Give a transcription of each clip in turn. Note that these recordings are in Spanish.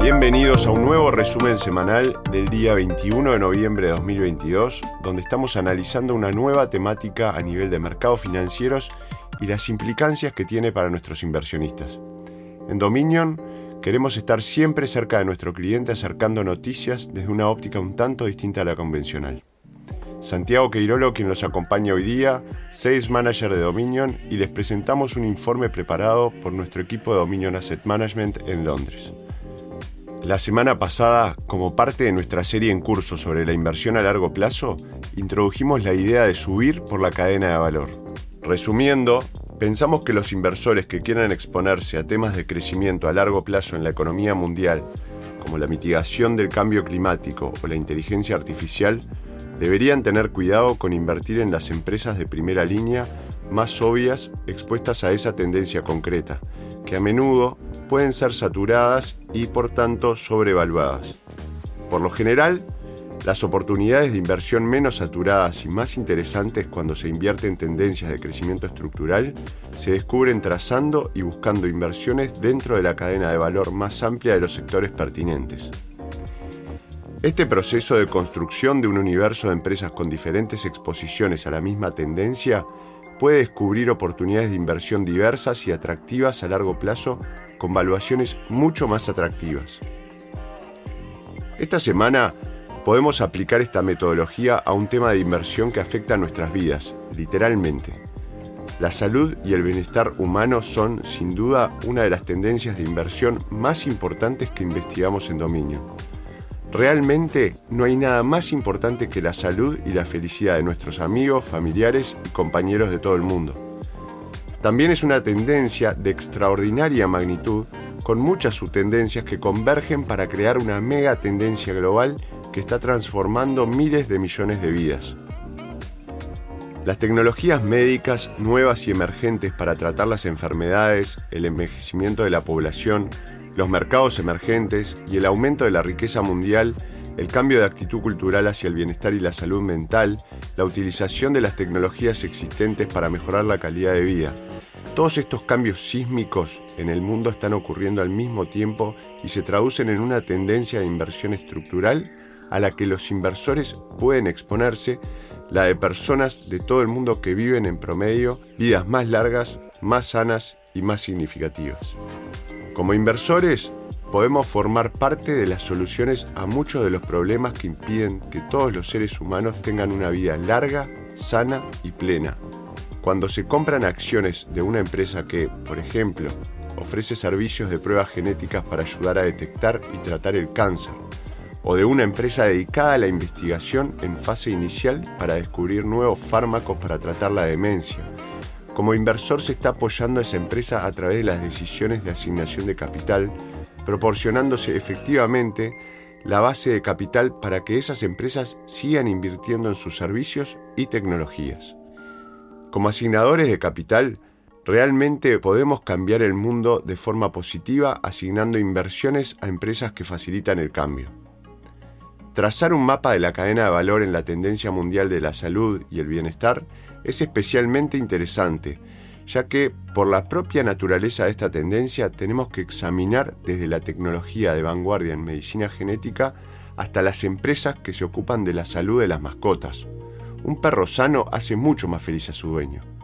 bienvenidos a un nuevo resumen semanal del día 21 de noviembre de 2022, donde estamos analizando una nueva temática a nivel de mercados financieros y las implicancias que tiene para nuestros inversionistas. En Dominion queremos estar siempre cerca de nuestro cliente acercando noticias desde una óptica un tanto distinta a la convencional. Santiago Queirolo, quien los acompaña hoy día, Sales Manager de Dominion, y les presentamos un informe preparado por nuestro equipo de Dominion Asset Management en Londres. La semana pasada, como parte de nuestra serie en curso sobre la inversión a largo plazo, introdujimos la idea de subir por la cadena de valor. Resumiendo, pensamos que los inversores que quieran exponerse a temas de crecimiento a largo plazo en la economía mundial, como la mitigación del cambio climático o la inteligencia artificial, deberían tener cuidado con invertir en las empresas de primera línea más obvias expuestas a esa tendencia concreta, que a menudo pueden ser saturadas y por tanto sobrevaluadas. Por lo general, las oportunidades de inversión menos saturadas y más interesantes cuando se invierte en tendencias de crecimiento estructural se descubren trazando y buscando inversiones dentro de la cadena de valor más amplia de los sectores pertinentes. Este proceso de construcción de un universo de empresas con diferentes exposiciones a la misma tendencia puede descubrir oportunidades de inversión diversas y atractivas a largo plazo con valuaciones mucho más atractivas. Esta semana podemos aplicar esta metodología a un tema de inversión que afecta a nuestras vidas, literalmente. La salud y el bienestar humano son, sin duda, una de las tendencias de inversión más importantes que investigamos en dominio. Realmente no hay nada más importante que la salud y la felicidad de nuestros amigos, familiares y compañeros de todo el mundo. También es una tendencia de extraordinaria magnitud, con muchas subtendencias que convergen para crear una mega tendencia global que está transformando miles de millones de vidas. Las tecnologías médicas nuevas y emergentes para tratar las enfermedades, el envejecimiento de la población, los mercados emergentes y el aumento de la riqueza mundial, el cambio de actitud cultural hacia el bienestar y la salud mental, la utilización de las tecnologías existentes para mejorar la calidad de vida. Todos estos cambios sísmicos en el mundo están ocurriendo al mismo tiempo y se traducen en una tendencia de inversión estructural a la que los inversores pueden exponerse, la de personas de todo el mundo que viven en promedio vidas más largas, más sanas y más significativas. Como inversores, podemos formar parte de las soluciones a muchos de los problemas que impiden que todos los seres humanos tengan una vida larga, sana y plena. Cuando se compran acciones de una empresa que, por ejemplo, ofrece servicios de pruebas genéticas para ayudar a detectar y tratar el cáncer, o de una empresa dedicada a la investigación en fase inicial para descubrir nuevos fármacos para tratar la demencia, como inversor se está apoyando a esa empresa a través de las decisiones de asignación de capital, proporcionándose efectivamente la base de capital para que esas empresas sigan invirtiendo en sus servicios y tecnologías. Como asignadores de capital, realmente podemos cambiar el mundo de forma positiva asignando inversiones a empresas que facilitan el cambio. Trazar un mapa de la cadena de valor en la tendencia mundial de la salud y el bienestar es especialmente interesante, ya que por la propia naturaleza de esta tendencia tenemos que examinar desde la tecnología de vanguardia en medicina genética hasta las empresas que se ocupan de la salud de las mascotas. Un perro sano hace mucho más feliz a su dueño.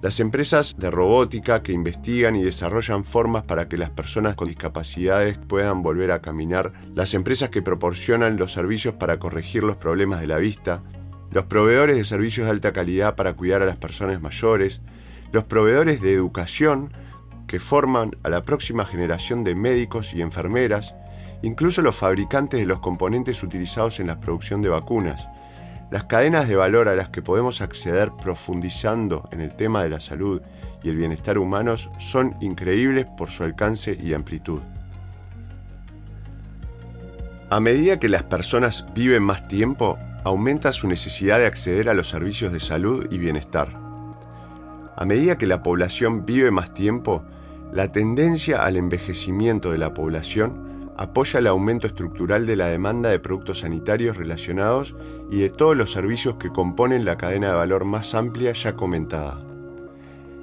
Las empresas de robótica que investigan y desarrollan formas para que las personas con discapacidades puedan volver a caminar, las empresas que proporcionan los servicios para corregir los problemas de la vista, los proveedores de servicios de alta calidad para cuidar a las personas mayores, los proveedores de educación que forman a la próxima generación de médicos y enfermeras, incluso los fabricantes de los componentes utilizados en la producción de vacunas, las cadenas de valor a las que podemos acceder profundizando en el tema de la salud y el bienestar humanos son increíbles por su alcance y amplitud. A medida que las personas viven más tiempo, aumenta su necesidad de acceder a los servicios de salud y bienestar. A medida que la población vive más tiempo, la tendencia al envejecimiento de la población apoya el aumento estructural de la demanda de productos sanitarios relacionados y de todos los servicios que componen la cadena de valor más amplia ya comentada.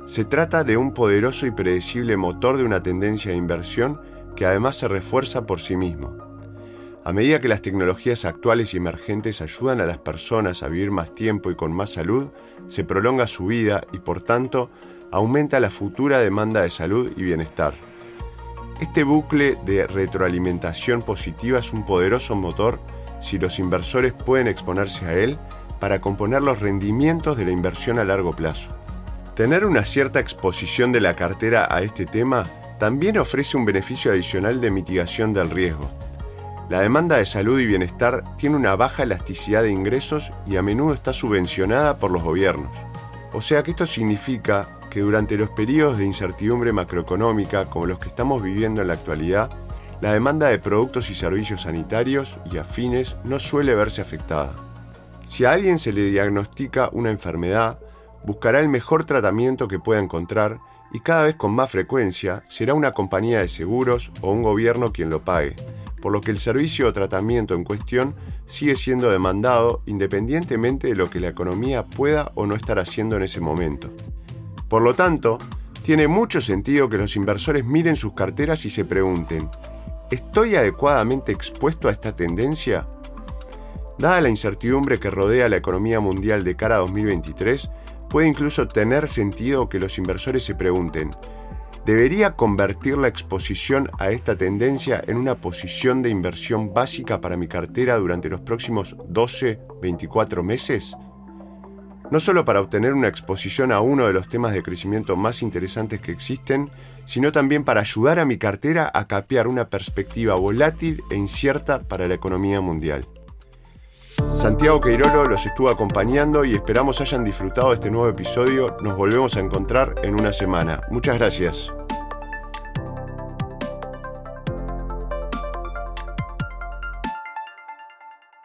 Se trata de un poderoso y predecible motor de una tendencia de inversión que además se refuerza por sí mismo. A medida que las tecnologías actuales y emergentes ayudan a las personas a vivir más tiempo y con más salud, se prolonga su vida y por tanto aumenta la futura demanda de salud y bienestar. Este bucle de retroalimentación positiva es un poderoso motor si los inversores pueden exponerse a él para componer los rendimientos de la inversión a largo plazo. Tener una cierta exposición de la cartera a este tema también ofrece un beneficio adicional de mitigación del riesgo. La demanda de salud y bienestar tiene una baja elasticidad de ingresos y a menudo está subvencionada por los gobiernos. O sea que esto significa que durante los periodos de incertidumbre macroeconómica como los que estamos viviendo en la actualidad, la demanda de productos y servicios sanitarios y afines no suele verse afectada. Si a alguien se le diagnostica una enfermedad, buscará el mejor tratamiento que pueda encontrar y cada vez con más frecuencia será una compañía de seguros o un gobierno quien lo pague, por lo que el servicio o tratamiento en cuestión sigue siendo demandado independientemente de lo que la economía pueda o no estar haciendo en ese momento. Por lo tanto, tiene mucho sentido que los inversores miren sus carteras y se pregunten, ¿estoy adecuadamente expuesto a esta tendencia? Dada la incertidumbre que rodea la economía mundial de cara a 2023, puede incluso tener sentido que los inversores se pregunten, debería convertir la exposición a esta tendencia en una posición de inversión básica para mi cartera durante los próximos 12-24 meses? No solo para obtener una exposición a uno de los temas de crecimiento más interesantes que existen, sino también para ayudar a mi cartera a capear una perspectiva volátil e incierta para la economía mundial. Santiago Queirolo los estuvo acompañando y esperamos hayan disfrutado de este nuevo episodio. Nos volvemos a encontrar en una semana. Muchas gracias.